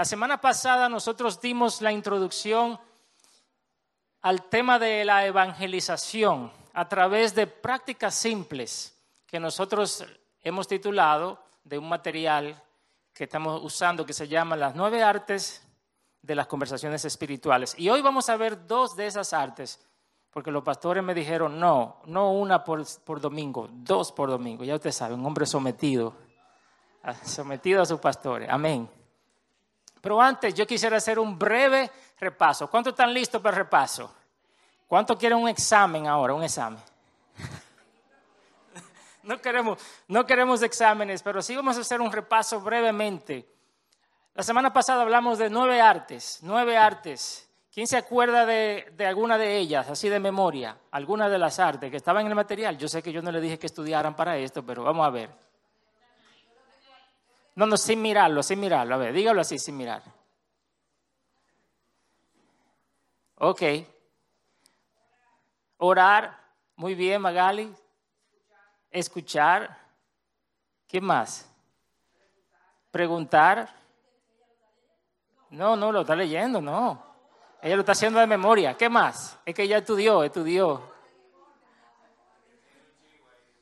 La semana pasada nosotros dimos la introducción al tema de la evangelización a través de prácticas simples que nosotros hemos titulado de un material que estamos usando que se llama Las nueve artes de las conversaciones espirituales. Y hoy vamos a ver dos de esas artes, porque los pastores me dijeron, no, no una por, por domingo, dos por domingo. Ya usted sabe, un hombre sometido, sometido a sus pastores. Amén. Pero antes yo quisiera hacer un breve repaso. ¿Cuántos están listos para el repaso? ¿Cuántos quieren un examen ahora, un examen? no, queremos, no queremos exámenes, pero sí vamos a hacer un repaso brevemente. La semana pasada hablamos de nueve artes, nueve artes. ¿Quién se acuerda de, alguna de ellas, así de memoria? Alguna de las artes que estaban en el material. Yo sé que yo no le dije que estudiaran para esto, pero vamos a ver. No, no, sin mirarlo, sin mirarlo. A ver, dígalo así, sin mirar. Ok. Orar. Muy bien, Magali. Escuchar. ¿Qué más? Preguntar. No, no, lo está leyendo, no. Ella lo está haciendo de memoria. ¿Qué más? Es que ella estudió, estudió.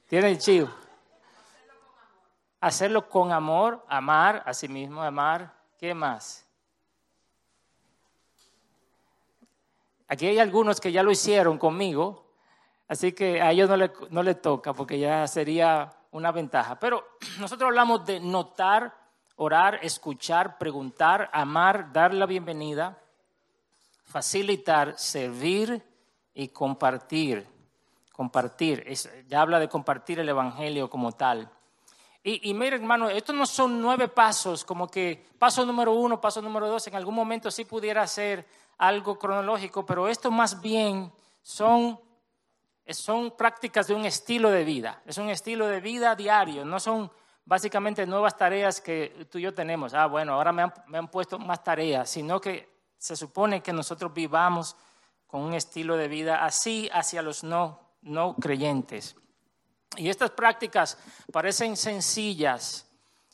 Tiene el chivo. Hacerlo con amor, amar a sí mismo, amar. ¿Qué más? Aquí hay algunos que ya lo hicieron conmigo, así que a ellos no le, no toca porque ya sería una ventaja. Pero nosotros hablamos de notar, orar, escuchar, preguntar, amar, dar la bienvenida, facilitar, servir y compartir. Compartir, ya habla de compartir el Evangelio como tal. Y, y mire, hermano, estos no son nueve pasos, como que paso número uno, paso número dos, en algún momento sí pudiera ser algo cronológico, pero esto más bien son, son prácticas de un estilo de vida, es un estilo de vida diario, no son básicamente nuevas tareas que tú y yo tenemos. Ah, bueno, ahora me han, me han puesto más tareas, sino que se supone que nosotros vivamos con un estilo de vida así hacia los no, no creyentes. Y estas prácticas parecen sencillas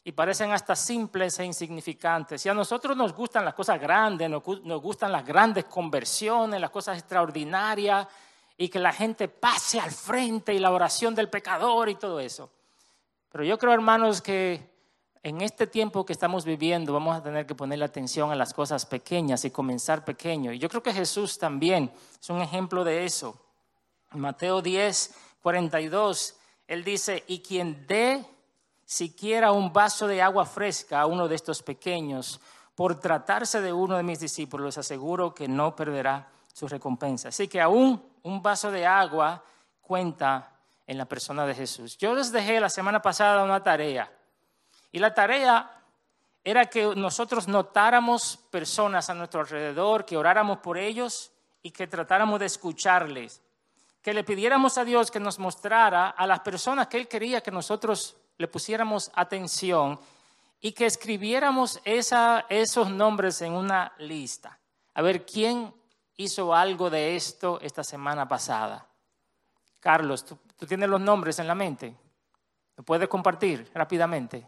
y parecen hasta simples e insignificantes. Y a nosotros nos gustan las cosas grandes, nos, gustan las grandes conversiones, las cosas extraordinarias y que la gente pase al frente y la oración del pecador y todo eso. Pero yo creo, hermanos, que en este tiempo que estamos viviendo vamos a tener que ponerle atención a las cosas pequeñas y comenzar pequeño. Y yo creo que Jesús también es un ejemplo de eso. Mateo 10, 42 él dice, y quien dé siquiera un vaso de agua fresca a uno de estos pequeños, por tratarse de uno de mis discípulos, les aseguro que no perderá su recompensa. Así que aún un vaso de agua cuenta en la persona de Jesús. Yo les dejé la semana pasada una tarea. Y la tarea era que nosotros notáramos personas a nuestro alrededor, que oráramos por ellos y que tratáramos de escucharles que le pidiéramos a Dios que nos mostrara a las personas que Él quería que nosotros le pusiéramos atención y que escribiéramos esos nombres en una lista. A ver, ¿quién hizo algo de esto esta semana pasada? Carlos, ¿tú, tienes los nombres en la mente? ¿Lo puedes compartir rápidamente?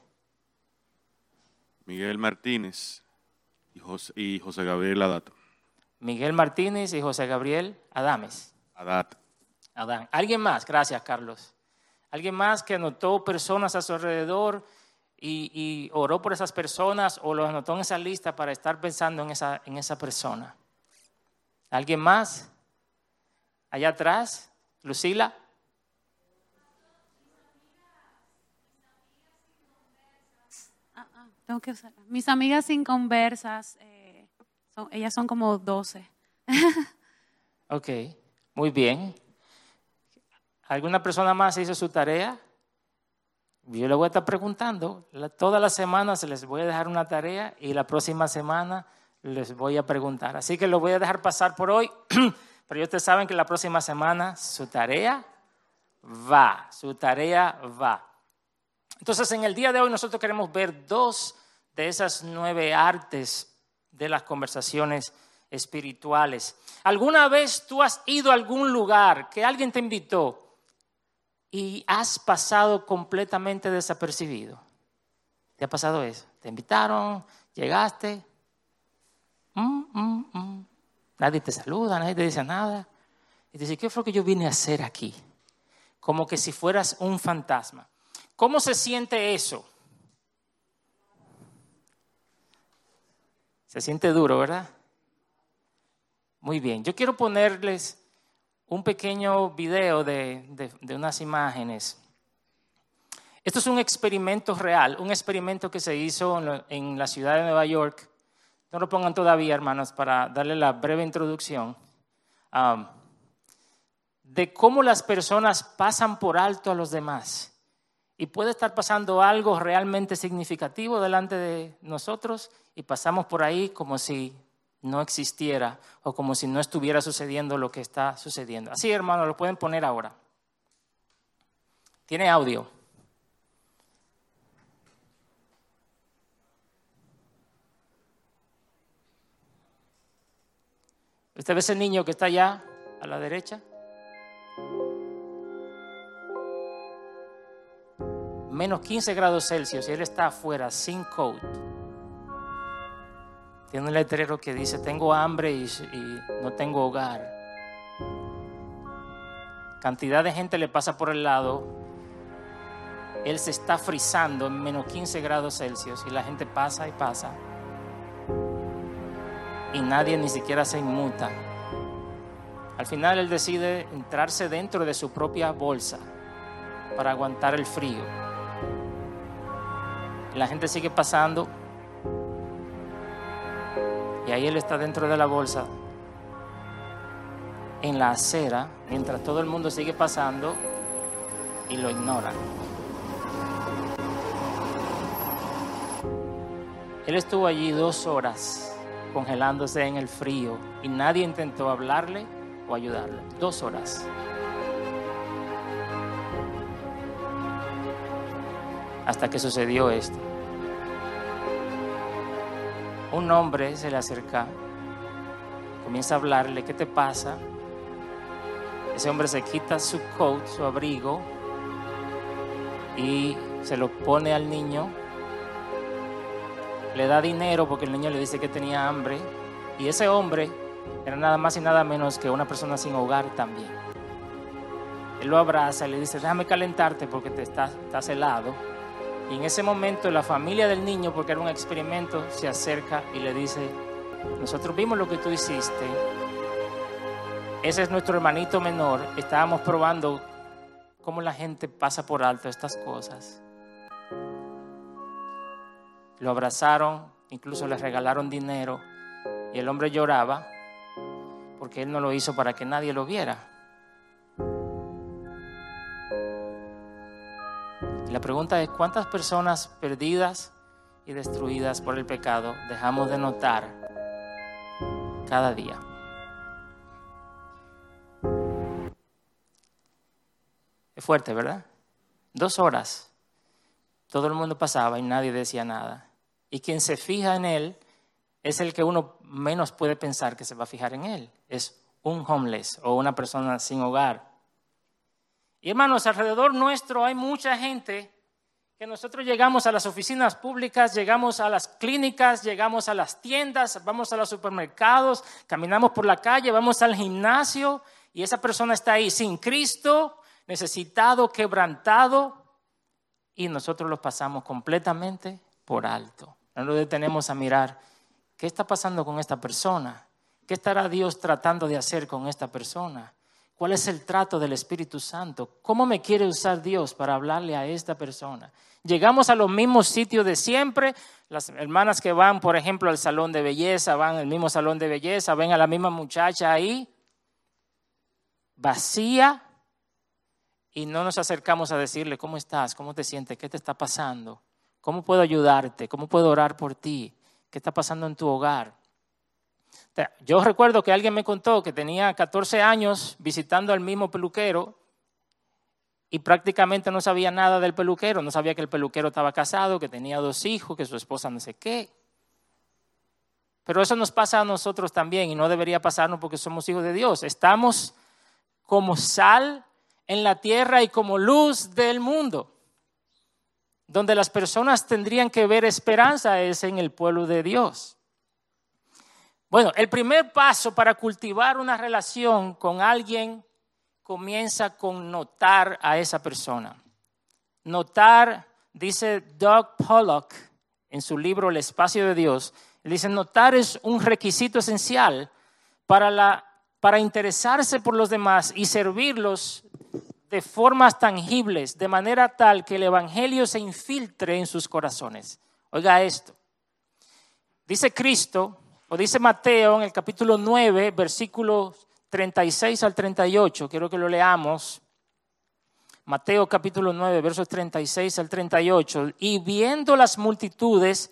Miguel Martínez y José, y José Gabriel Adato. Miguel Martínez y José Gabriel Adames. Adat. Adán. ¿Alguien más? Gracias, Carlos. ¿Alguien más que anotó personas a su alrededor y, oró por esas personas o lo anotó en esa lista para estar pensando en esa, en esa persona? ¿Alguien más? Allá atrás, Lucila. Ah, ah, tengo que usar. Mis amigas sin conversas, eh, ellas son como 12. ok, muy bien. ¿Alguna persona más hizo su tarea? Yo le voy a estar preguntando. Todas las semanas les voy a dejar una tarea y la próxima semana les voy a preguntar. Así que lo voy a dejar pasar por hoy, pero ustedes saben que la próxima semana su tarea va, su tarea va. Entonces, en el día de hoy nosotros queremos ver dos de esas nueve artes de las conversaciones espirituales. ¿Alguna vez tú has ido a algún lugar que alguien te invitó y has pasado completamente desapercibido. ¿Te ha pasado eso? Te invitaron, llegaste Mm, mm, mm. Nadie te saluda, nadie te dice nada. Y dice, ¿qué fue lo que yo vine a hacer aquí? Como que si fueras un fantasma. ¿Cómo se siente eso? Se siente duro, ¿verdad? Muy bien. Yo quiero ponerles un pequeño video de, unas imágenes. Esto es un experimento real, un experimento que se hizo en la ciudad de Nueva York. No lo pongan todavía, hermanos, para darle la breve introducción. Um, de cómo las personas pasan por alto a los demás. Y puede estar pasando algo realmente significativo delante de nosotros y pasamos por ahí como si no existiera o como si no estuviera sucediendo lo que está sucediendo. Así, hermano, lo pueden poner ahora. Tiene audio. ¿Usted ve ese niño que está allá a la derecha? Menos 15 grados Celsius y él está afuera sin coat. Tiene un letrero que dice, tengo hambre y, no tengo hogar. Cantidad de gente le pasa por el lado. Él se está frizando en menos 15 grados Celsius y la gente pasa y pasa. Y nadie ni siquiera se inmuta. Al final él decide entrarse dentro de su propia bolsa para aguantar el frío. La gente sigue pasando y ahí él está dentro de la bolsa, en la acera, mientras todo el mundo sigue pasando y lo ignoran. Él estuvo allí dos horas congelándose en el frío y nadie intentó hablarle o ayudarlo. Dos horas. Hasta que sucedió esto un hombre se le acerca, comienza a hablarle, ¿qué te pasa? Ese hombre se quita su coat, su abrigo, y se lo pone al niño. Le da dinero porque el niño le dice que tenía hambre. Y ese hombre era nada más y nada menos que una persona sin hogar también. Él lo abraza y le dice, déjame calentarte porque te estás, estás helado. Y en ese momento la familia del niño, porque era un experimento, se acerca y le dice, nosotros vimos lo que tú hiciste, ese es nuestro hermanito menor, estábamos probando cómo la gente pasa por alto estas cosas. Lo abrazaron, incluso le regalaron dinero y el hombre lloraba porque él no lo hizo para que nadie lo viera. La pregunta es, ¿cuántas personas perdidas y destruidas por el pecado dejamos de notar cada día? Es fuerte, ¿verdad? Dos horas. Todo el mundo pasaba y nadie decía nada. Y quien se fija en él es el que uno menos puede pensar que se va a fijar en él. Es un homeless o una persona sin hogar. Y hermanos, alrededor nuestro hay mucha gente que nosotros llegamos a las oficinas públicas, llegamos a las clínicas, llegamos a las tiendas, vamos a los supermercados, caminamos por la calle, vamos al gimnasio y esa persona está ahí sin Cristo, necesitado, quebrantado y nosotros lo pasamos completamente por alto. No lo detenemos a mirar qué está pasando con esta persona, qué estará Dios tratando de hacer con esta persona. ¿Cuál es el trato del Espíritu Santo? ¿Cómo me quiere usar Dios para hablarle a esta persona? Llegamos a los mismos sitios de siempre. Las hermanas que van, por ejemplo, al salón de belleza, van al mismo salón de belleza, ven a la misma muchacha ahí, vacía, y no nos acercamos a decirle, ¿cómo estás? ¿Cómo te sientes? ¿Qué te está pasando? ¿Cómo puedo ayudarte? ¿Cómo puedo orar por ti? ¿Qué está pasando en tu hogar? Yo recuerdo que alguien me contó que tenía 14 años visitando al mismo peluquero y prácticamente no sabía nada del peluquero, no sabía que el peluquero estaba casado, que tenía dos hijos, que su esposa no sé qué. Pero eso nos pasa a nosotros también y no debería pasarnos porque somos hijos de Dios. Estamos como sal en la tierra y como luz del mundo. Donde las personas tendrían que ver esperanza es en el pueblo de Dios. Bueno, el primer paso para cultivar una relación con alguien comienza con notar a esa persona. Notar, dice Doug Pollock en su libro El espacio de Dios, dice, notar es un requisito esencial para, para interesarse por los demás y servirlos de formas tangibles, de manera tal que el Evangelio se infiltre en sus corazones. Oiga esto. Dice Cristo, o dice Mateo en el capítulo 9, versículos 36 al 38, quiero que lo leamos. Mateo capítulo 9, versos 36 al 38. Y viendo las multitudes,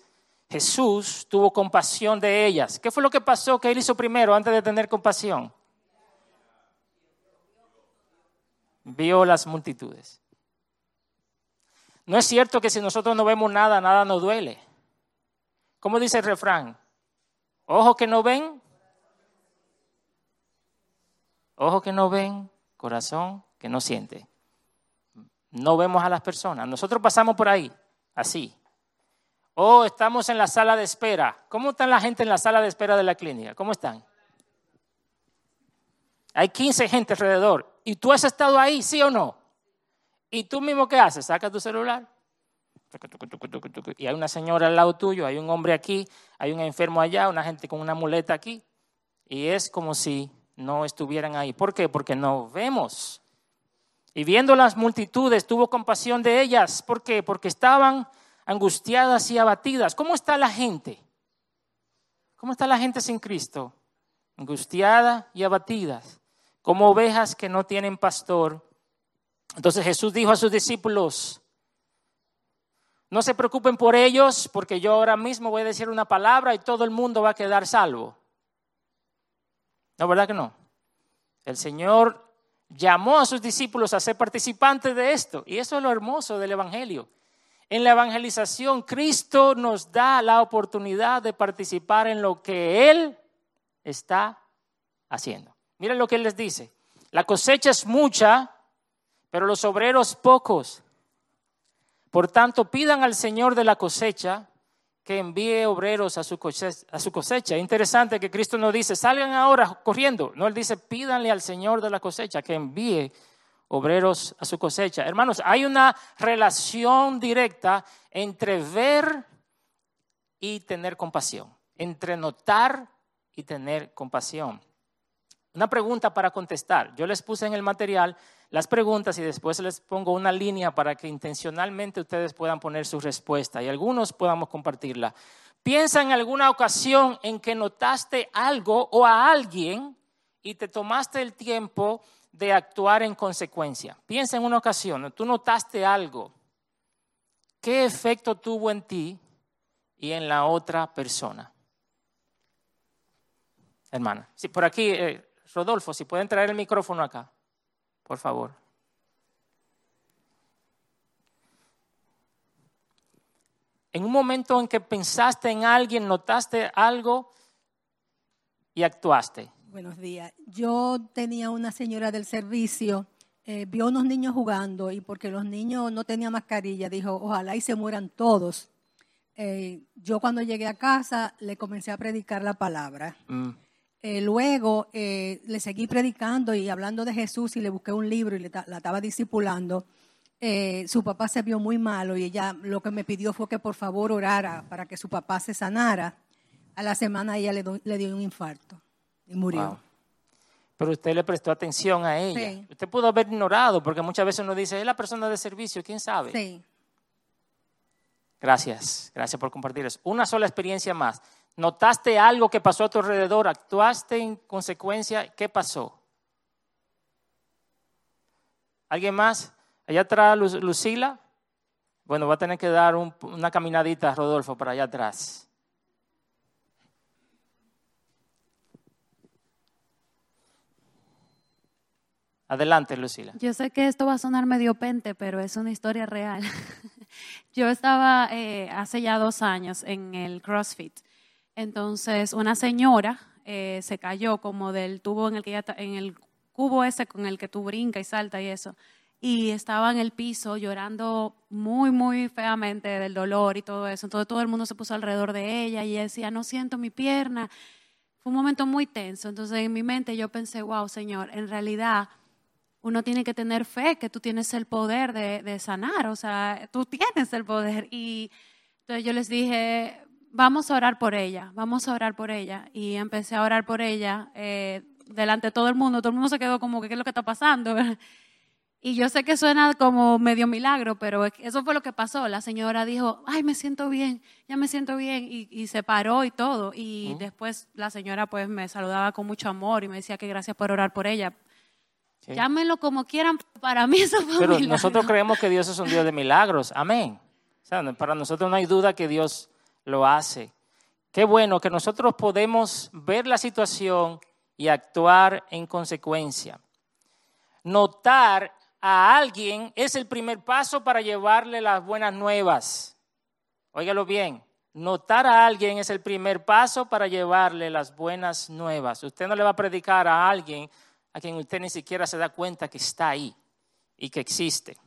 Jesús tuvo compasión de ellas. ¿Qué fue lo que pasó que él hizo primero antes de tener compasión? Vio las multitudes. No es cierto que si nosotros no vemos nada, nada nos duele. ¿Cómo dice el refrán? Ojo que no ven. Ojo que no ven, corazón que no siente. No vemos a las personas. Nosotros pasamos por ahí, así. O estamos en la sala de espera. ¿Cómo están la gente en la sala de espera de la clínica? ¿Cómo están? Hay 15 gente alrededor. ¿Y tú has estado ahí, sí o no? ¿Y tú mismo qué haces? Saca tu celular. Y hay una señora al lado tuyo, hay un hombre aquí, hay un enfermo allá, una gente con una muleta aquí. Y es como si no estuvieran ahí. ¿Por qué? Porque no vemos. Y viendo las multitudes, tuvo compasión de ellas. ¿Por qué? Porque estaban angustiadas y abatidas. ¿Cómo está la gente? ¿Cómo está la gente sin Cristo? Angustiada y abatidas, como ovejas que no tienen pastor. Entonces Jesús dijo a sus discípulos, no se preocupen por ellos, porque yo ahora mismo voy a decir una palabra y todo el mundo va a quedar salvo. ¿No, verdad que no? El Señor llamó a sus discípulos a ser participantes de esto. Y eso es lo hermoso del Evangelio. En la evangelización, Cristo nos da la oportunidad de participar en lo que Él está haciendo. Miren lo que Él les dice. La cosecha es mucha, pero los obreros pocos. Por tanto, pidan al Señor de la cosecha que envíe obreros a su cosecha. Interesante que Cristo no dice, salgan ahora corriendo. No, Él dice, pídanle al Señor de la cosecha que envíe obreros a su cosecha. Hermanos, hay una relación directa entre ver y tener compasión, entre notar y tener compasión. Una pregunta para contestar. Yo les puse en el material las preguntas y después les pongo una línea para que intencionalmente ustedes puedan poner su respuesta y algunos podamos compartirla. Piensa en alguna ocasión en que notaste algo o a alguien y te tomaste el tiempo de actuar en consecuencia. Piensa en una ocasión, tú notaste algo. ¿Qué efecto tuvo en ti y en la otra persona? Hermana, sí, por aquí, eh, Rodolfo, si pueden traer el micrófono acá, por favor. En un momento en que pensaste en alguien, notaste algo y actuaste. Buenos días. Yo tenía una señora del servicio, eh, vio unos niños jugando y porque los niños no tenían mascarilla, dijo, ojalá y se mueran todos. Eh, yo cuando llegué a casa le comencé a predicar la palabra. Mm. Eh, luego le seguí predicando y hablando de Jesús y le busqué un libro y le la estaba discipulando. su papá se vio muy malo y ella lo que me pidió fue que por favor orara para que su papá se sanara. A la semana ella le dio un infarto y murió. Pero usted le prestó atención a ella. Usted pudo haber ignorado, porque muchas veces uno dice, es la persona de servicio, ¿quién sabe? Sí. Gracias, gracias por compartir eso. Una sola experiencia más. ¿Notaste algo que pasó a tu alrededor? ¿Actuaste en consecuencia? ¿Qué pasó? ¿Alguien más? Allá atrás, Lucila. Bueno, va a tener que dar una caminadita, Rodolfo, para allá atrás. Adelante, Lucila. Yo sé que esto va a sonar medio pente, pero es una historia real. Yo estaba eh, hace ya dos años en el CrossFit. Entonces, una señora eh, se cayó como del tubo en el que ya en el cubo ese con el que tú brincas y salta y eso. Y estaba en el piso llorando muy, muy feamente del dolor y todo eso. Entonces todo el mundo se puso alrededor de ella y ella decía, no siento mi pierna fue un momento muy tenso. Entonces en mi mente yo pensé, wow, Señor, en realidad uno tiene que tener fe que tú tienes el poder de, de sanar, o sea, tú tienes el poder. Y entonces yo les dije, vamos a orar por ella, vamos a orar por ella. Y empecé a orar por ella eh, delante de todo el mundo. Todo el mundo se quedó como, ¿qué es lo que está pasando? Y yo sé que suena como medio milagro, pero eso fue lo que pasó. La señora dijo, ay, me siento bien, ya me siento bien, y, se paró y todo. Y después la señora pues me saludaba con mucho amor y me decía que gracias por orar por ella. Llámenlo como quieran, para mí eso fue Pero nosotros creemos que Dios es un Dios de milagros, amén. para nosotros no hay duda que Dios lo hace. Qué bueno que nosotros podemos ver la situación y actuar en consecuencia. Notar a alguien es el primer paso para llevarle las buenas nuevas. Óigalo bien, notar a alguien es el primer paso para llevarle las buenas nuevas. Usted no le va a predicar a alguien a quien usted ni siquiera se da cuenta que está ahí y que existe.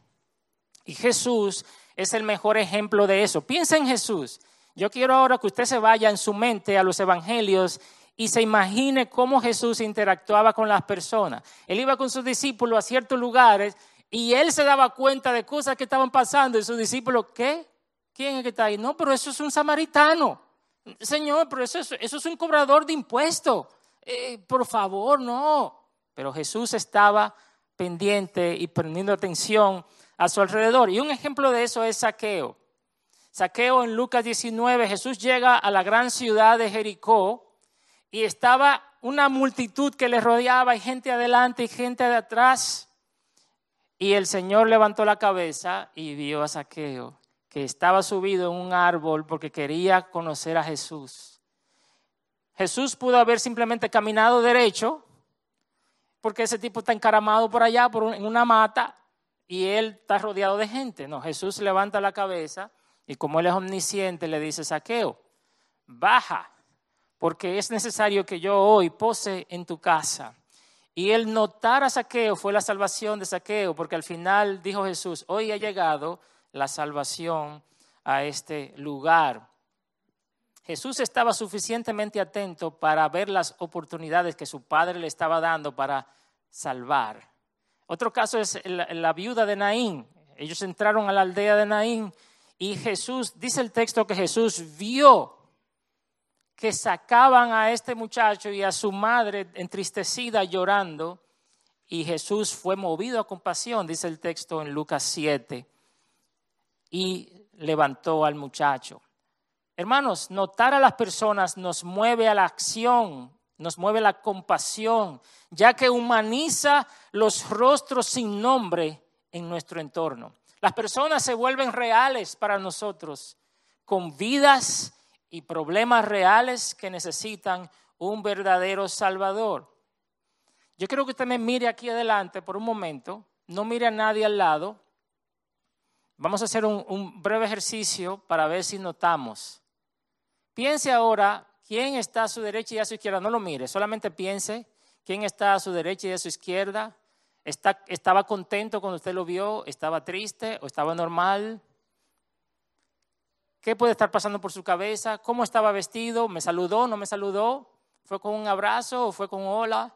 Y Jesús es el mejor ejemplo de eso. Piensa en Jesús. Yo quiero ahora que usted se vaya en su mente a los evangelios y se imagine cómo Jesús interactuaba con las personas. Él iba con sus discípulos a ciertos lugares y él se daba cuenta de cosas que estaban pasando y sus discípulos, ¿qué? ¿Quién es que está ahí? No, pero eso es un samaritano. Señor, pero eso es, un cobrador de impuestos. Eh, por favor, no. Pero Jesús estaba pendiente y poniendo atención a su alrededor. Y un ejemplo de eso es Saqueo. Saqueo en Lucas 19, Jesús llega a la gran ciudad de Jericó y estaba una multitud que le rodeaba y gente adelante y gente de atrás. Y el Señor levantó la cabeza y vio a Saqueo, que estaba subido en un árbol porque quería conocer a Jesús. Jesús pudo haber simplemente caminado derecho, porque ese tipo está encaramado por allá, en una mata, y él está rodeado de gente. No, Jesús levanta la cabeza y como él es omnisciente, le dice, Saqueo, baja porque es necesario que yo hoy pose en tu casa. Y el notar a Saqueo fue la salvación de Saqueo, porque al final dijo Jesús, hoy ha llegado la salvación a este lugar. Jesús estaba suficientemente atento para ver las oportunidades que su padre le estaba dando para salvar. Otro caso es la, viuda de Naín. Ellos entraron a la aldea de Naín y Jesús, dice el texto que Jesús vio que sacaban a este muchacho y a su madre entristecida llorando, y Jesús fue movido a compasión, dice el texto en Lucas 7, y levantó al muchacho. Hermanos, notar a las personas nos mueve a la acción, nos mueve la compasión, ya que humaniza los rostros sin nombre en nuestro entorno. Las personas se vuelven reales para nosotros, con vidas y problemas reales que necesitan un verdadero Salvador. Yo quiero que usted me mire aquí adelante por un momento, no mire a nadie al lado. Vamos a hacer un, breve ejercicio para ver si notamos. Piense ahora quién está a su derecha y a su izquierda. No lo mire, solamente piense quién está a su derecha y a su izquierda. ¿Estaba contento cuando usted lo vio? ¿Estaba triste o estaba normal? ¿Qué puede estar pasando por su cabeza? ¿Cómo estaba vestido? ¿Me saludó? ¿No me saludó? ¿Fue con un abrazo o fue con hola?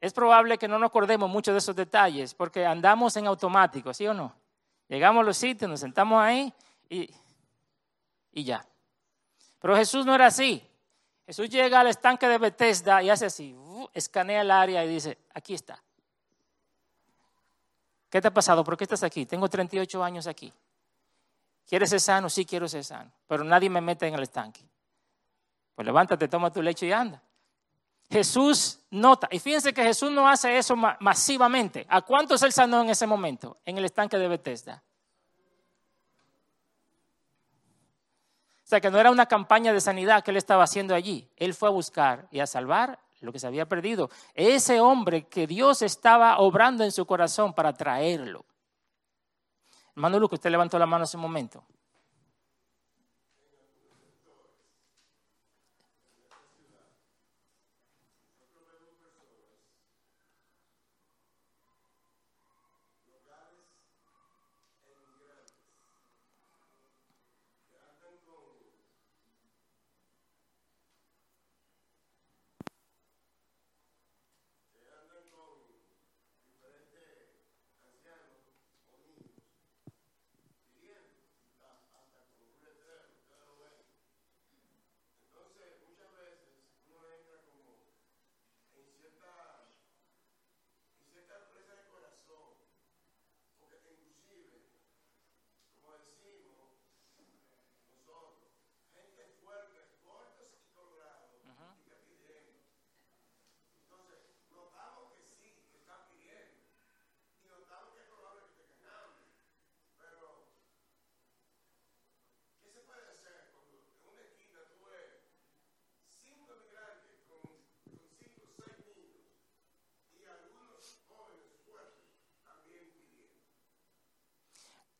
Es probable que no nos acordemos mucho de esos detalles porque andamos en automático, ¿sí o no? Llegamos a los sitios, nos sentamos ahí y, y ya. Pero Jesús no era así. Jesús llega al estanque de Bethesda y hace así, escanea el área y dice, aquí está. ¿Qué te ha pasado? ¿Por qué estás aquí? Tengo 38 años aquí. ¿Quieres ser sano? Sí, quiero ser sano. Pero nadie me mete en el estanque. Pues levántate, toma tu leche y anda. Jesús nota, y fíjense que Jesús no hace eso masivamente. ¿A cuántos él sanó en ese momento? En el estanque de Bethesda. O sea que no era una campaña de sanidad que él estaba haciendo allí. Él fue a buscar y a salvar lo que se había perdido. Ese hombre que Dios estaba obrando en su corazón para traerlo. Hermano Luke, usted levantó la mano hace un momento.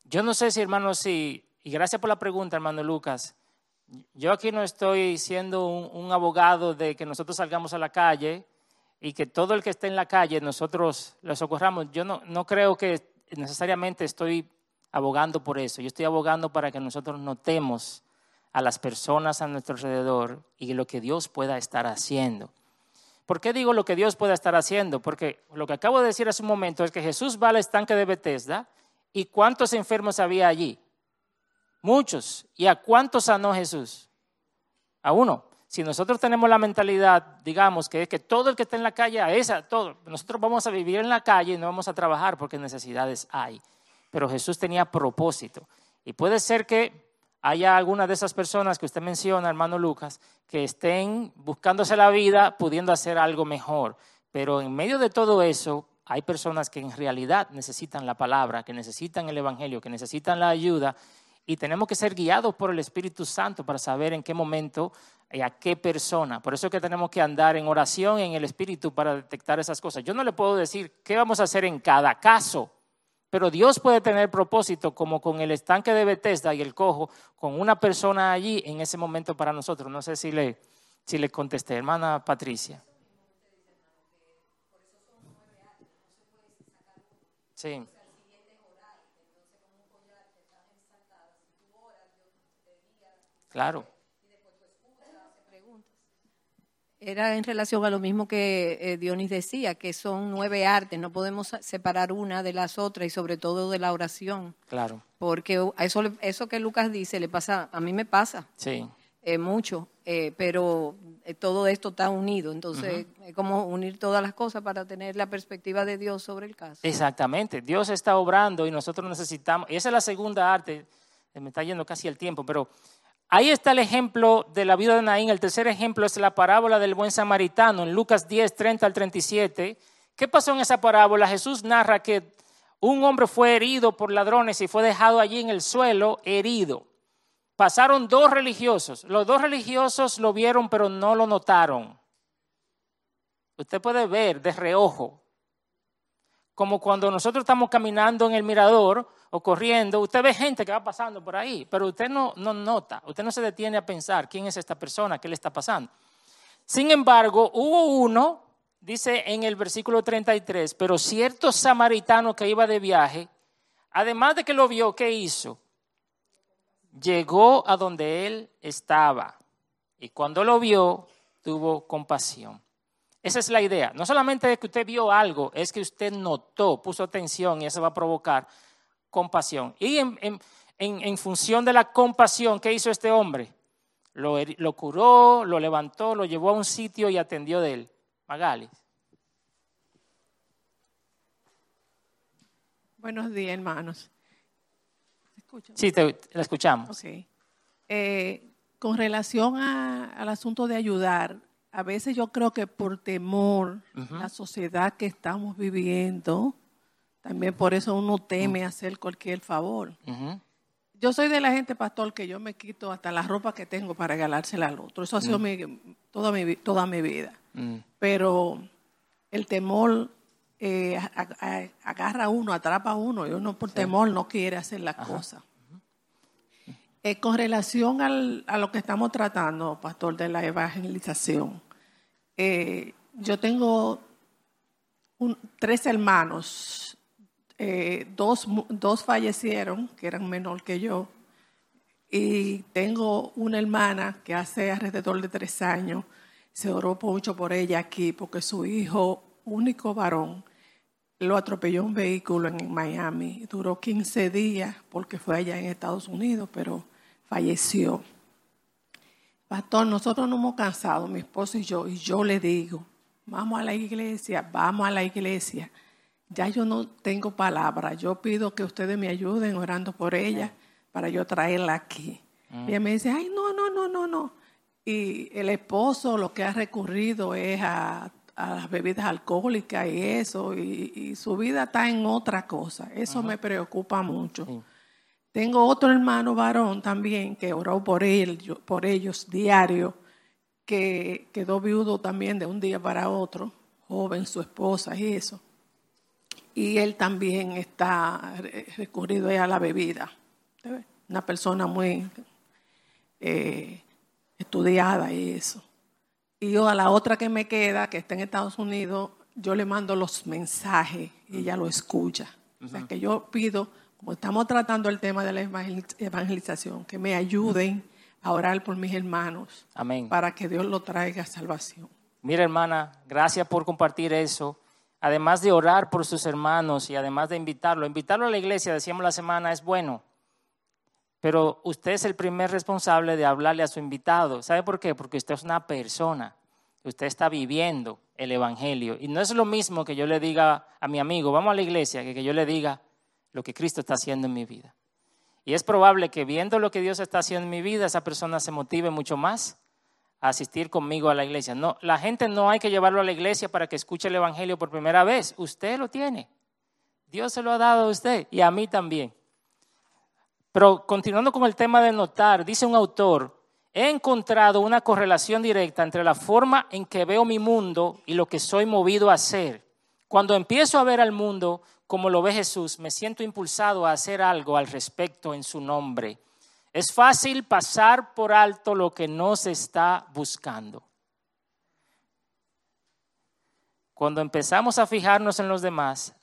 Yo no sé si, hermano, si, y gracias por la pregunta, hermano Lucas. Yo aquí no estoy siendo un, abogado de que nosotros salgamos a la calle y que todo el que esté en la calle nosotros lo socorramos. Yo no, no creo que necesariamente estoy abogando por eso. Yo estoy abogando para que nosotros notemos a las personas a nuestro alrededor y lo que Dios pueda estar haciendo. ¿Por qué digo lo que Dios pueda estar haciendo? Porque lo que acabo de decir hace un momento es que Jesús va al estanque de Bethesda y ¿cuántos enfermos había allí? Muchos. ¿Y a cuántos sanó Jesús? A uno. Si nosotros tenemos la mentalidad, digamos, que es que todo el que está en la calle, a esa, todo, nosotros vamos a vivir en la calle y no vamos a trabajar porque necesidades hay. Pero Jesús tenía propósito. Y puede ser que haya alguna de esas personas que usted menciona, hermano Lucas, que estén buscándose la vida, pudiendo hacer algo mejor. Pero en medio de todo eso, hay personas que en realidad necesitan la palabra, que necesitan el Evangelio, que necesitan la ayuda. Y tenemos que ser guiados por el Espíritu Santo para saber en qué momento y a qué persona. Por eso es que tenemos que andar en oración en el Espíritu para detectar esas cosas. Yo no le puedo decir qué vamos a hacer en cada caso. Pero Dios puede tener propósito como con el estanque de Bethesda y el cojo, con una persona allí en ese momento para nosotros. No sé si le, si le contesté, hermana Patricia. Sí. Claro. Era en relación a lo mismo que eh, Dionis decía, que son nueve artes, no podemos separar una de las otras y sobre todo de la oración. Claro. Porque eso, eso que Lucas dice le pasa, a mí me pasa. Sí. Eh, mucho, eh, pero todo esto está unido, entonces es como unir todas las cosas para tener la perspectiva de Dios sobre el caso. Exactamente, Dios está obrando y nosotros necesitamos, y esa es la segunda arte, me está yendo casi el tiempo, pero Ahí está el ejemplo de la vida de Naín. El tercer ejemplo es la parábola del buen samaritano en Lucas 10, 30 al 37. ¿Qué pasó en esa parábola? Jesús narra que un hombre fue herido por ladrones y fue dejado allí en el suelo herido. Pasaron dos religiosos. Los dos religiosos lo vieron pero no lo notaron. Usted puede ver de reojo. Como cuando nosotros estamos caminando en el mirador o corriendo, usted ve gente que va pasando por ahí, pero usted no, no nota, usted no se detiene a pensar quién es esta persona, qué le está pasando. Sin embargo, hubo uno, dice en el versículo 33, pero cierto samaritano que iba de viaje, además de que lo vio, ¿qué hizo? Llegó a donde él estaba y cuando lo vio, tuvo compasión. Esa es la idea. No solamente es que usted vio algo, es que usted notó, puso atención y eso va a provocar compasión. Y en, función de la compasión, ¿qué hizo este hombre? Lo, lo, curó, lo levantó, lo llevó a un sitio y atendió de él. Magali. Buenos días, hermanos. Sí, te, la escuchamos. Eh, con relación al asunto de ayudar, a veces yo creo que por temor, la sociedad que estamos viviendo, también por eso uno teme hacer cualquier favor. Yo soy de la gente, pastor, que yo me quito hasta la ropa que tengo para regalársela al otro. Eso ha sido mi, toda, mi, toda mi vida. Pero el temor eh, agarra a uno, atrapa a uno, y uno por temor no quiere hacer las cosas. Eh, con relación a lo que estamos tratando, pastor, de la evangelización, eh, yo tengo tres hermanos eh, dos, dos fallecieron, que eran menor que yo, y tengo una hermana que hace alrededor de tres años, se oró mucho por ella aquí, porque su hijo, único varón, lo atropelló un vehículo en Miami. Duró 15 días porque fue allá en Estados Unidos, pero falleció. Pastor, nosotros no hemos cansado, mi esposo y yo, y yo le digo, vamos a la iglesia, vamos a la iglesia ya yo no tengo palabra. Yo pido que ustedes me ayuden orando por ella para yo traerla aquí. Y ella me dice, ay, no, no, no, no, no. Y el esposo lo que ha recurrido es a, las bebidas alcohólicas y eso, y, su vida está en otra cosa. Eso me preocupa mucho. Tengo otro hermano varón también que oró por, él, por ellos diario, que quedó viudo también de un día para otro, joven, su esposa y eso. y él también está recurrido a la bebida. Una persona muy eh, estudiada y eso. Y yo a la otra que me queda, que está en Estados Unidos, yo le mando los mensajes y ella lo escucha. O sea que yo pido, como estamos tratando el tema de la evangelización, que me ayuden a orar por mis hermanos. Amén. Para que Dios lo traiga a salvación. Mira, hermana, gracias por compartir eso. Además de orar por sus hermanos y además de invitarlo, invitarlo a la iglesia, decíamos la semana, es bueno. Pero usted es el primer responsable de hablarle a su invitado. ¿Sabe por qué? Porque usted es una persona. Usted está viviendo el Evangelio. Y no es lo mismo que yo le diga a mi amigo, vamos a la iglesia, que que yo le diga lo que Cristo está haciendo en mi vida. Y es probable que viendo lo que Dios está haciendo en mi vida, esa persona se motive mucho más a asistir conmigo a la iglesia. No, la gente no hay que llevarlo a la iglesia para que escuche el Evangelio por primera vez. Usted lo tiene. Dios se lo ha dado a usted y a mí también. Pero continuando con el tema de notar, dice un autor, he encontrado una correlación directa entre la forma en que veo mi mundo y lo que soy movido a hacer. Cuando empiezo a ver al mundo como lo ve Jesús, me siento impulsado a hacer algo al respecto en su nombre. Es fácil pasar por alto lo que no se está buscando. Cuando empezamos a fijarnos en los demás,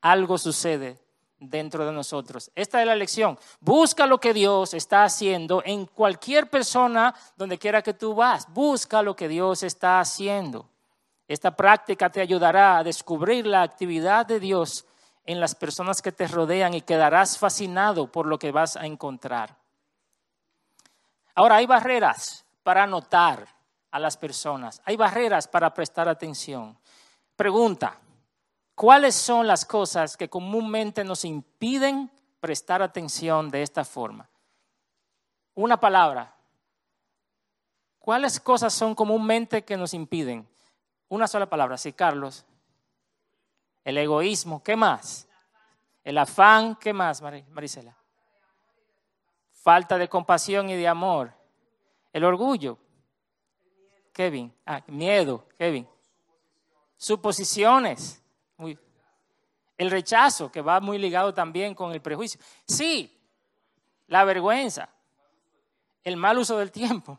algo sucede dentro de nosotros. Esta es la lección. Busca lo que Dios está haciendo en cualquier persona donde quiera que tú vas. Busca lo que Dios está haciendo. Esta práctica te ayudará a descubrir la actividad de Dios en las personas que te rodean y quedarás fascinado por lo que vas a encontrar. Ahora, hay barreras para notar a las personas. Hay barreras para prestar atención. Pregunta, ¿Cuáles son las cosas que comúnmente nos impiden prestar atención de esta forma? Una palabra. ¿Cuáles cosas son comúnmente que nos impiden? Una sola palabra, sí, Carlos. El egoísmo, ¿qué más? El afán, ¿qué más, Marisela? Falta de compasión y de amor. El orgullo. Kevin. Ah, miedo, Kevin. Suposiciones. El rechazo, que va muy ligado también con el prejuicio. Sí, la vergüenza, el mal uso del tiempo.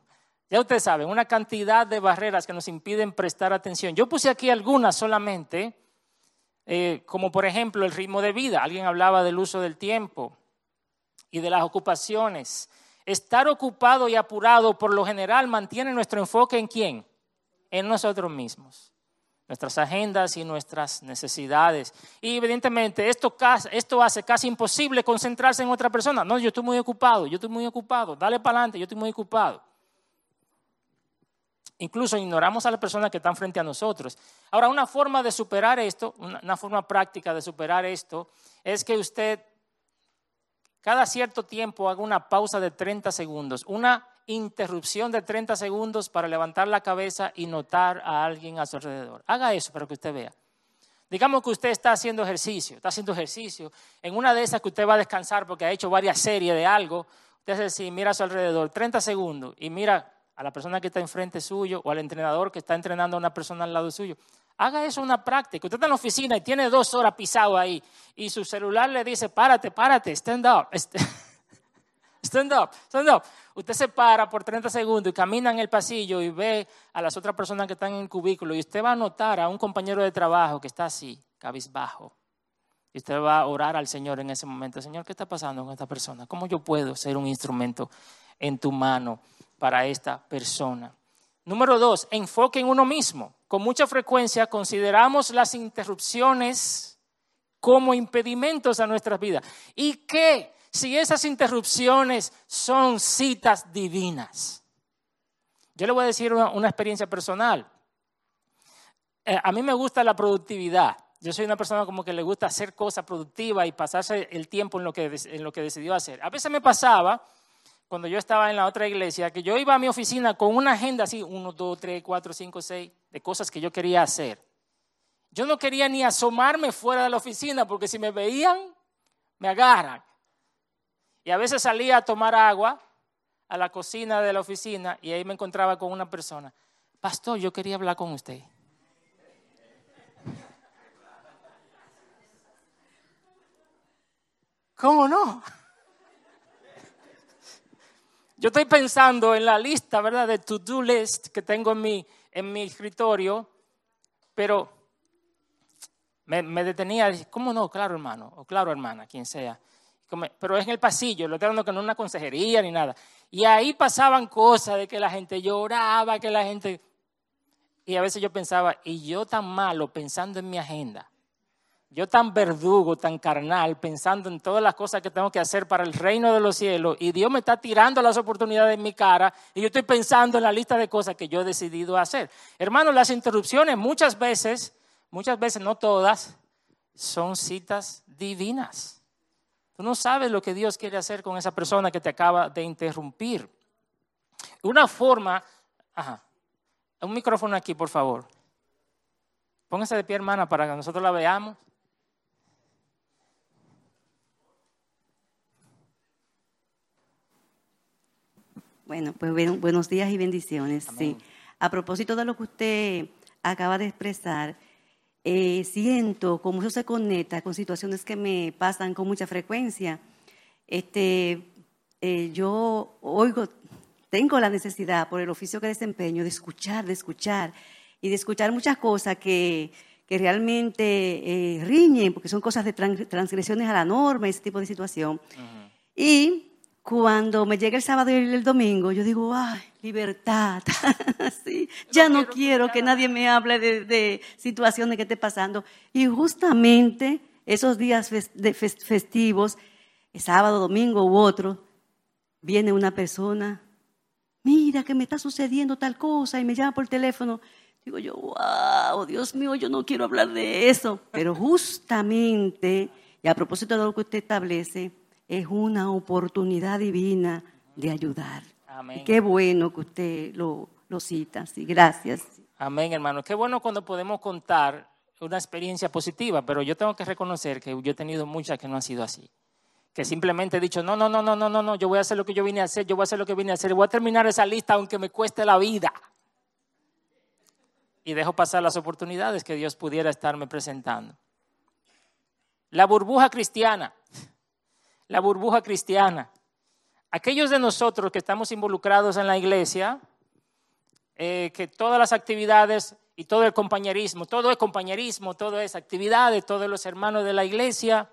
Ya ustedes saben, una cantidad de barreras que nos impiden prestar atención. Yo puse aquí algunas solamente, eh, como por ejemplo el ritmo de vida. Alguien hablaba del uso del tiempo y de las ocupaciones. Estar ocupado y apurado por lo general mantiene nuestro enfoque en quién? En nosotros mismos nuestras agendas y nuestras necesidades. Y evidentemente esto, esto hace casi imposible concentrarse en otra persona. No, yo estoy muy ocupado, yo estoy muy ocupado, dale para adelante, yo estoy muy ocupado. Incluso ignoramos a las personas que están frente a nosotros. Ahora, una forma de superar esto, una forma práctica de superar esto, es que usted cada cierto tiempo haga una pausa de 30 segundos, una interrupción de 30 segundos para levantar la cabeza y notar a alguien a su alrededor. Haga eso para que usted vea. Digamos que usted está haciendo ejercicio, está haciendo ejercicio. En una de esas que usted va a descansar porque ha hecho varias series de algo, usted hace así, mira a su alrededor 30 segundos y mira a la persona que está enfrente suyo o al entrenador que está entrenando a una persona al lado suyo. Haga eso una práctica. Usted está en la oficina y tiene dos horas pisado ahí y su celular le dice, párate, párate, stand up. Stand up, stand up. Usted se para por 30 segundos y camina en el pasillo y ve a las otras personas que están en el cubículo y usted va a notar a un compañero de trabajo que está así, cabizbajo. Y usted va a orar al Señor en ese momento. Señor, ¿qué está pasando con esta persona? ¿Cómo yo puedo ser un instrumento en tu mano para esta persona? Número dos, enfoque en uno mismo. Con mucha frecuencia consideramos las interrupciones como impedimentos a nuestras vidas. ¿Y qué? Si esas interrupciones son citas divinas. Yo le voy a decir una, experiencia personal. Eh, a mí me gusta la productividad. Yo soy una persona como que le gusta hacer cosas productivas y pasarse el tiempo en lo, que, en lo que decidió hacer. A veces me pasaba, cuando yo estaba en la otra iglesia, que yo iba a mi oficina con una agenda así, uno, dos, tres, cuatro, cinco, seis, de cosas que yo quería hacer. Yo no quería ni asomarme fuera de la oficina porque si me veían, me agarran. Y a veces salía a tomar agua a la cocina de la oficina y ahí me encontraba con una persona. Pastor, yo quería hablar con usted. ¿Cómo no? Yo estoy pensando en la lista, ¿verdad? De to-do list que tengo en mi, en mi escritorio, pero me, me detenía, ¿cómo no? Claro, hermano, o claro, hermana, quien sea. Pero es en el pasillo, lo estoy hablando que no es una consejería ni nada. Y ahí pasaban cosas de que la gente lloraba, que la gente... Y a veces yo pensaba, y yo tan malo pensando en mi agenda yo tan verdugo, tan carnal, pensando en todas las cosas que tengo que hacer para el reino de los cielos, y Dios me está tirando las oportunidades en mi cara, y yo estoy pensando en la lista de cosas que yo he decidido hacer. Hermanos, las interrupciones muchas veces, muchas veces, no todas, son citas divinas. Tú no sabes lo que Dios quiere hacer con esa persona que te acaba de interrumpir. Una forma, ajá, un micrófono aquí, por favor. Póngase de pie, hermana, para que nosotros la veamos. Bueno, pues buenos días y bendiciones. Sí. A propósito de lo que usted acaba de expresar, eh, siento como eso se conecta con situaciones que me pasan con mucha frecuencia. Este, eh, yo oigo, tengo la necesidad por el oficio que desempeño de escuchar, de escuchar y de escuchar muchas cosas que, que realmente eh, riñen, porque son cosas de transgresiones a la norma, ese tipo de situación. Y cuando me llega el sábado y el domingo, yo digo, ay, libertad. sí, ya no, quiero, que nadie me hable de, situaciones que esté pasando. Y justamente esos días festivos, sábado, domingo u otro, viene una persona, mira que me está sucediendo tal cosa y me llama por teléfono. Digo yo, wow, Dios mío, yo no quiero hablar de eso. Pero justamente, y a propósito de lo que usted establece, es una oportunidad divina de ayudar. Amén. qué bueno que usted lo, lo cita. Sí, gracias. Amén, hermano. Qué bueno cuando podemos contar una experiencia positiva, pero yo tengo que reconocer que yo he tenido muchas que no han sido así. Que simplemente he dicho, no, no, no, no, no, no, no, yo voy a hacer lo que yo vine a hacer, yo voy a hacer lo que vine a hacer, voy a terminar esa lista aunque me cueste la vida. Y dejo pasar las oportunidades que Dios pudiera estarme presentando. La burbuja cristiana la burbuja cristiana. Aquellos de nosotros que estamos involucrados en la iglesia, eh, que todas las actividades y todo el compañerismo, todo es compañerismo, todo es actividades, todos los hermanos de la iglesia,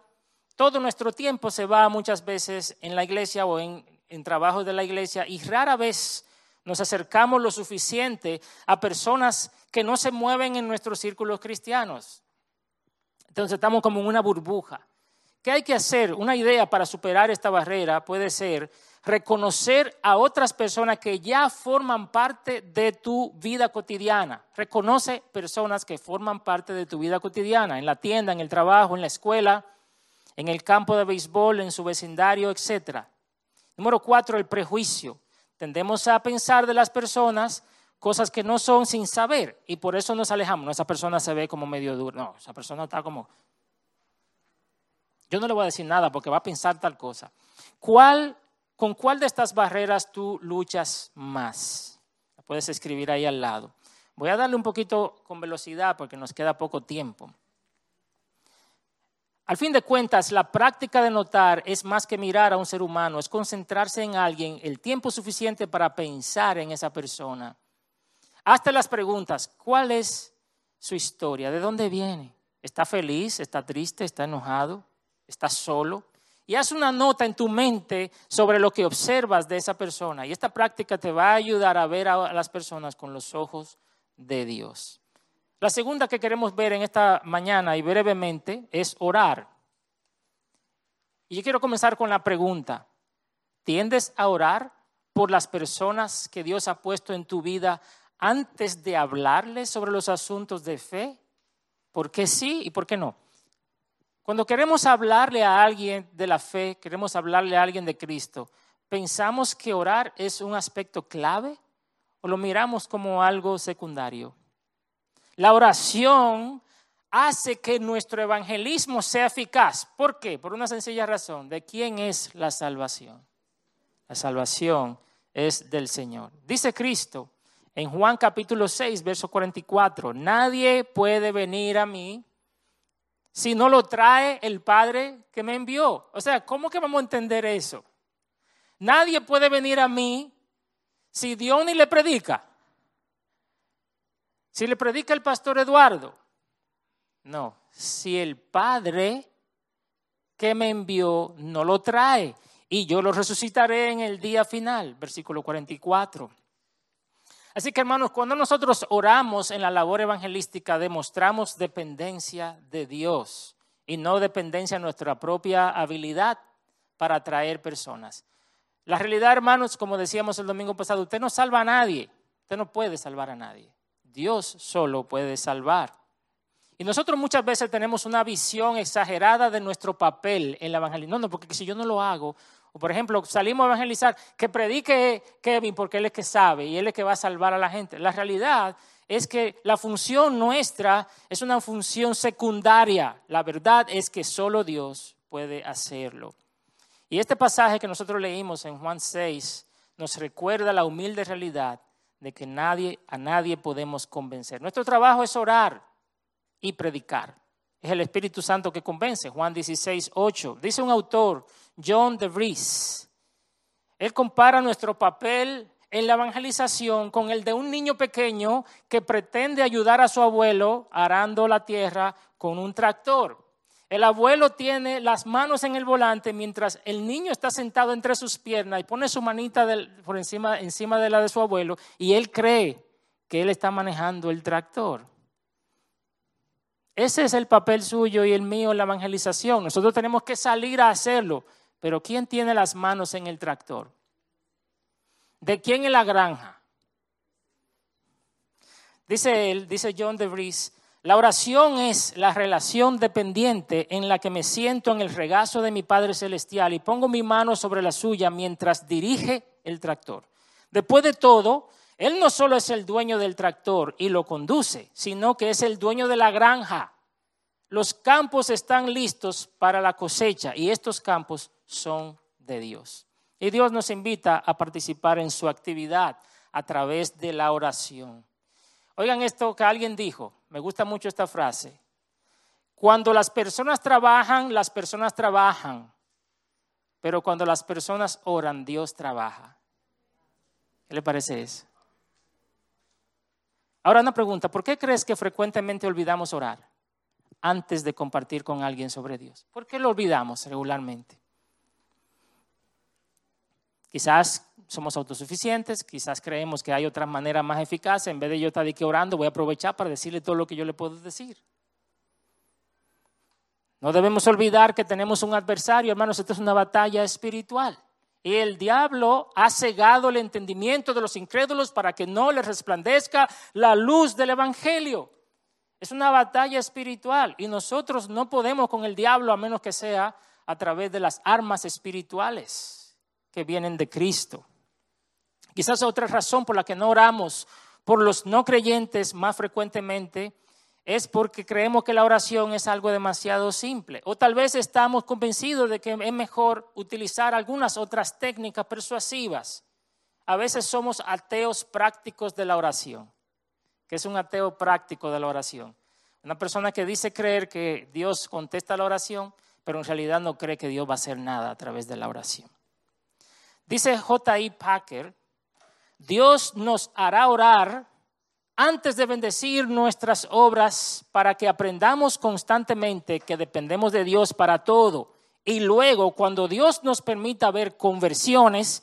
todo nuestro tiempo se va muchas veces en la iglesia o en, en trabajos de la iglesia y rara vez nos acercamos lo suficiente a personas que no se mueven en nuestros círculos cristianos. Entonces estamos como en una burbuja. ¿Qué hay que hacer? Una idea para superar esta barrera puede ser reconocer a otras personas que ya forman parte de tu vida cotidiana. Reconoce personas que forman parte de tu vida cotidiana, en la tienda, en el trabajo, en la escuela, en el campo de béisbol, en su vecindario, etc. Número cuatro, el prejuicio. Tendemos a pensar de las personas cosas que no son sin saber y por eso nos alejamos. No, esa persona se ve como medio dura. No, esa persona está como yo no le voy a decir nada porque va a pensar tal cosa. ¿Cuál, ¿Con cuál de estas barreras tú luchas más? La puedes escribir ahí al lado. Voy a darle un poquito con velocidad porque nos queda poco tiempo. Al fin de cuentas, la práctica de notar es más que mirar a un ser humano, es concentrarse en alguien el tiempo suficiente para pensar en esa persona. Hazte las preguntas, ¿cuál es su historia? ¿De dónde viene? ¿Está feliz? ¿Está triste? ¿Está enojado? estás solo, y haz una nota en tu mente sobre lo que observas de esa persona. Y esta práctica te va a ayudar a ver a las personas con los ojos de Dios. La segunda que queremos ver en esta mañana y brevemente es orar. Y yo quiero comenzar con la pregunta. ¿Tiendes a orar por las personas que Dios ha puesto en tu vida antes de hablarles sobre los asuntos de fe? ¿Por qué sí y por qué no? Cuando queremos hablarle a alguien de la fe, queremos hablarle a alguien de Cristo, ¿pensamos que orar es un aspecto clave o lo miramos como algo secundario? La oración hace que nuestro evangelismo sea eficaz. ¿Por qué? Por una sencilla razón. ¿De quién es la salvación? La salvación es del Señor. Dice Cristo en Juan capítulo 6, verso 44, nadie puede venir a mí si no lo trae el Padre que me envió? O sea, ¿cómo que vamos a entender eso? Nadie puede venir a mí si Dios ni le predica. Si le predica el pastor Eduardo. No, si el Padre que me envió no lo trae y yo lo resucitaré en el día final, versículo 44. Así que hermanos, cuando nosotros oramos en la labor evangelística, demostramos dependencia de Dios y no dependencia de nuestra propia habilidad para atraer personas. La realidad, hermanos, como decíamos el domingo pasado, usted no salva a nadie, usted no puede salvar a nadie. Dios solo puede salvar. Y nosotros muchas veces tenemos una visión exagerada de nuestro papel en la evangelismo. No, no, porque si yo no lo hago, por ejemplo, salimos a evangelizar, que predique Kevin porque él es que sabe y él es que va a salvar a la gente. La realidad es que la función nuestra es una función secundaria. La verdad es que solo Dios puede hacerlo. Y este pasaje que nosotros leímos en Juan 6 nos recuerda la humilde realidad de que nadie, a nadie podemos convencer. Nuestro trabajo es orar y predicar. Es el Espíritu Santo que convence. Juan 16, 8. Dice un autor, John de Vries. Él compara nuestro papel en la evangelización con el de un niño pequeño que pretende ayudar a su abuelo arando la tierra con un tractor. El abuelo tiene las manos en el volante mientras el niño está sentado entre sus piernas y pone su manita por encima, encima de la de su abuelo y él cree que él está manejando el tractor. Ese es el papel suyo y el mío en la evangelización. Nosotros tenemos que salir a hacerlo. Pero ¿quién tiene las manos en el tractor? ¿De quién en la granja? Dice él, dice John de Vries, la oración es la relación dependiente en la que me siento en el regazo de mi Padre Celestial y pongo mi mano sobre la suya mientras dirige el tractor. Después de todo, él no solo es el dueño del tractor y lo conduce, sino que es el dueño de la granja. Los campos están listos para la cosecha y estos campos son de Dios. Y Dios nos invita a participar en su actividad a través de la oración. Oigan esto que alguien dijo, me gusta mucho esta frase. Cuando las personas trabajan, las personas trabajan, pero cuando las personas oran, Dios trabaja. ¿Qué le parece eso? Ahora una pregunta, ¿por qué crees que frecuentemente olvidamos orar antes de compartir con alguien sobre Dios? ¿Por qué lo olvidamos regularmente? Quizás somos autosuficientes, quizás creemos que hay otra manera más eficaz. En vez de yo estar aquí orando, voy a aprovechar para decirle todo lo que yo le puedo decir. No debemos olvidar que tenemos un adversario, hermanos, esto es una batalla espiritual. Y el diablo ha cegado el entendimiento de los incrédulos para que no les resplandezca la luz del Evangelio. Es una batalla espiritual y nosotros no podemos con el diablo a menos que sea a través de las armas espirituales que vienen de Cristo. Quizás otra razón por la que no oramos por los no creyentes más frecuentemente es porque creemos que la oración es algo demasiado simple. O tal vez estamos convencidos de que es mejor utilizar algunas otras técnicas persuasivas. A veces somos ateos prácticos de la oración. ¿Qué es un ateo práctico de la oración? Una persona que dice creer que Dios contesta la oración, pero en realidad no cree que Dios va a hacer nada a través de la oración. Dice J.I. Packer, Dios nos hará orar antes de bendecir nuestras obras para que aprendamos constantemente que dependemos de Dios para todo. Y luego, cuando Dios nos permita ver conversiones,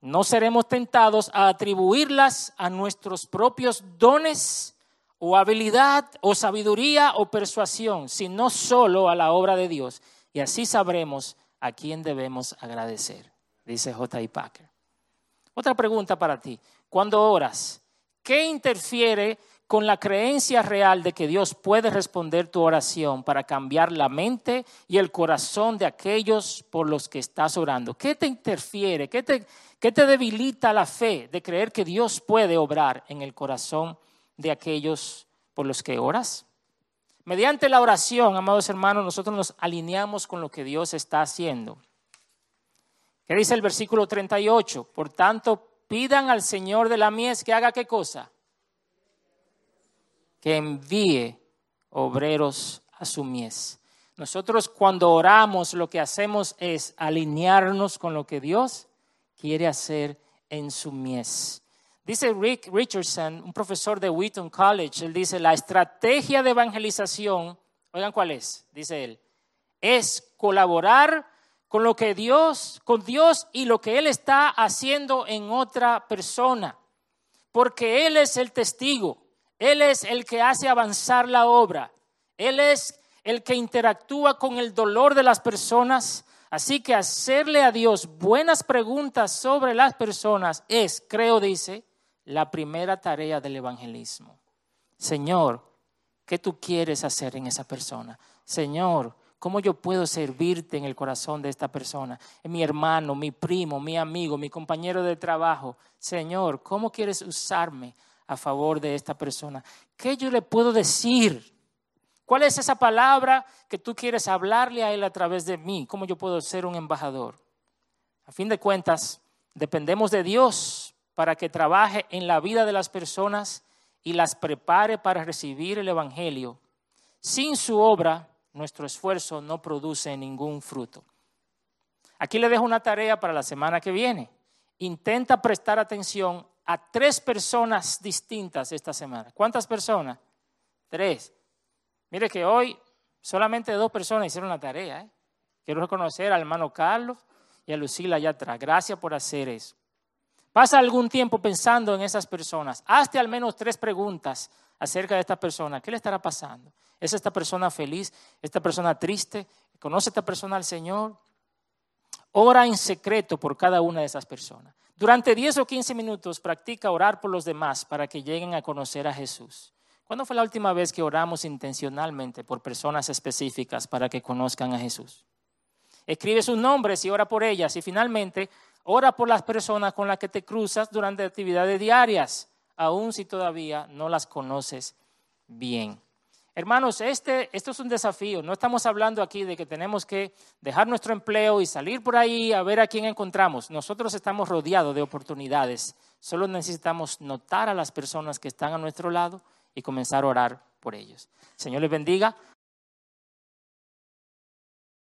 no seremos tentados a atribuirlas a nuestros propios dones o habilidad o sabiduría o persuasión, sino solo a la obra de Dios. Y así sabremos a quién debemos agradecer, dice J.I. Packer. Otra pregunta para ti. Cuando oras, ¿Qué interfiere con la creencia real de que Dios puede responder tu oración para cambiar la mente y el corazón de aquellos por los que estás orando? ¿Qué te interfiere? ¿Qué te, qué te debilita la fe de creer que Dios puede obrar en el corazón de aquellos por los que oras? Mediante la oración, amados hermanos, nosotros nos alineamos con lo que Dios está haciendo. ¿Qué dice el versículo 38? Por tanto, pidan al Señor de la mies que haga qué cosa? Que envíe obreros a su mies. Nosotros cuando oramos lo que hacemos es alinearnos con lo que Dios quiere hacer en su mies. Dice Rick Richardson, un profesor de Wheaton College, él dice, la estrategia de evangelización, oigan cuál es, dice él, es colaborar con lo que Dios, con Dios y lo que Él está haciendo en otra persona, porque Él es el testigo, Él es el que hace avanzar la obra, Él es el que interactúa con el dolor de las personas. Así que hacerle a Dios buenas preguntas sobre las personas es, creo, dice, la primera tarea del evangelismo. Señor, ¿qué tú quieres hacer en esa persona? Señor, ¿cómo yo puedo servirte en el corazón de esta persona? Mi hermano, mi primo, mi amigo, mi compañero de trabajo. Señor, ¿cómo quieres usarme a favor de esta persona? ¿Qué yo le puedo decir? ¿Cuál es esa palabra que tú quieres hablarle a Él a través de mí? ¿Cómo yo puedo ser un embajador? A fin de cuentas, dependemos de Dios para que trabaje en la vida de las personas y las prepare para recibir el Evangelio. Sin su obra, nuestro esfuerzo no produce ningún fruto. Aquí le dejo una tarea para la semana que viene. Intenta prestar atención a tres personas distintas esta semana. ¿Cuántas personas? Tres. Mire que hoy solamente dos personas hicieron la tarea. ¿eh? Quiero reconocer al hermano Carlos y a Lucila allá atrás. Gracias por hacer eso. Pasa algún tiempo pensando en esas personas. Hazte al menos tres preguntas acerca de esta persona. ¿Qué le estará pasando? ¿Es esta persona feliz? ¿Esta persona triste? ¿Conoce esta persona al Señor? Ora en secreto por cada una de esas personas. Durante 10 o 15 minutos practica orar por los demás para que lleguen a conocer a Jesús. ¿Cuándo fue la última vez que oramos intencionalmente por personas específicas para que conozcan a Jesús? Escribe sus nombres y ora por ellas. Y finalmente, ora por las personas con las que te cruzas durante actividades diarias, aun si todavía no las conoces bien. Hermanos, este, esto es un desafío. No estamos hablando aquí de que tenemos que dejar nuestro empleo y salir por ahí a ver a quién encontramos. Nosotros estamos rodeados de oportunidades. Solo necesitamos notar a las personas que están a nuestro lado y comenzar a orar por ellos. Señor les bendiga.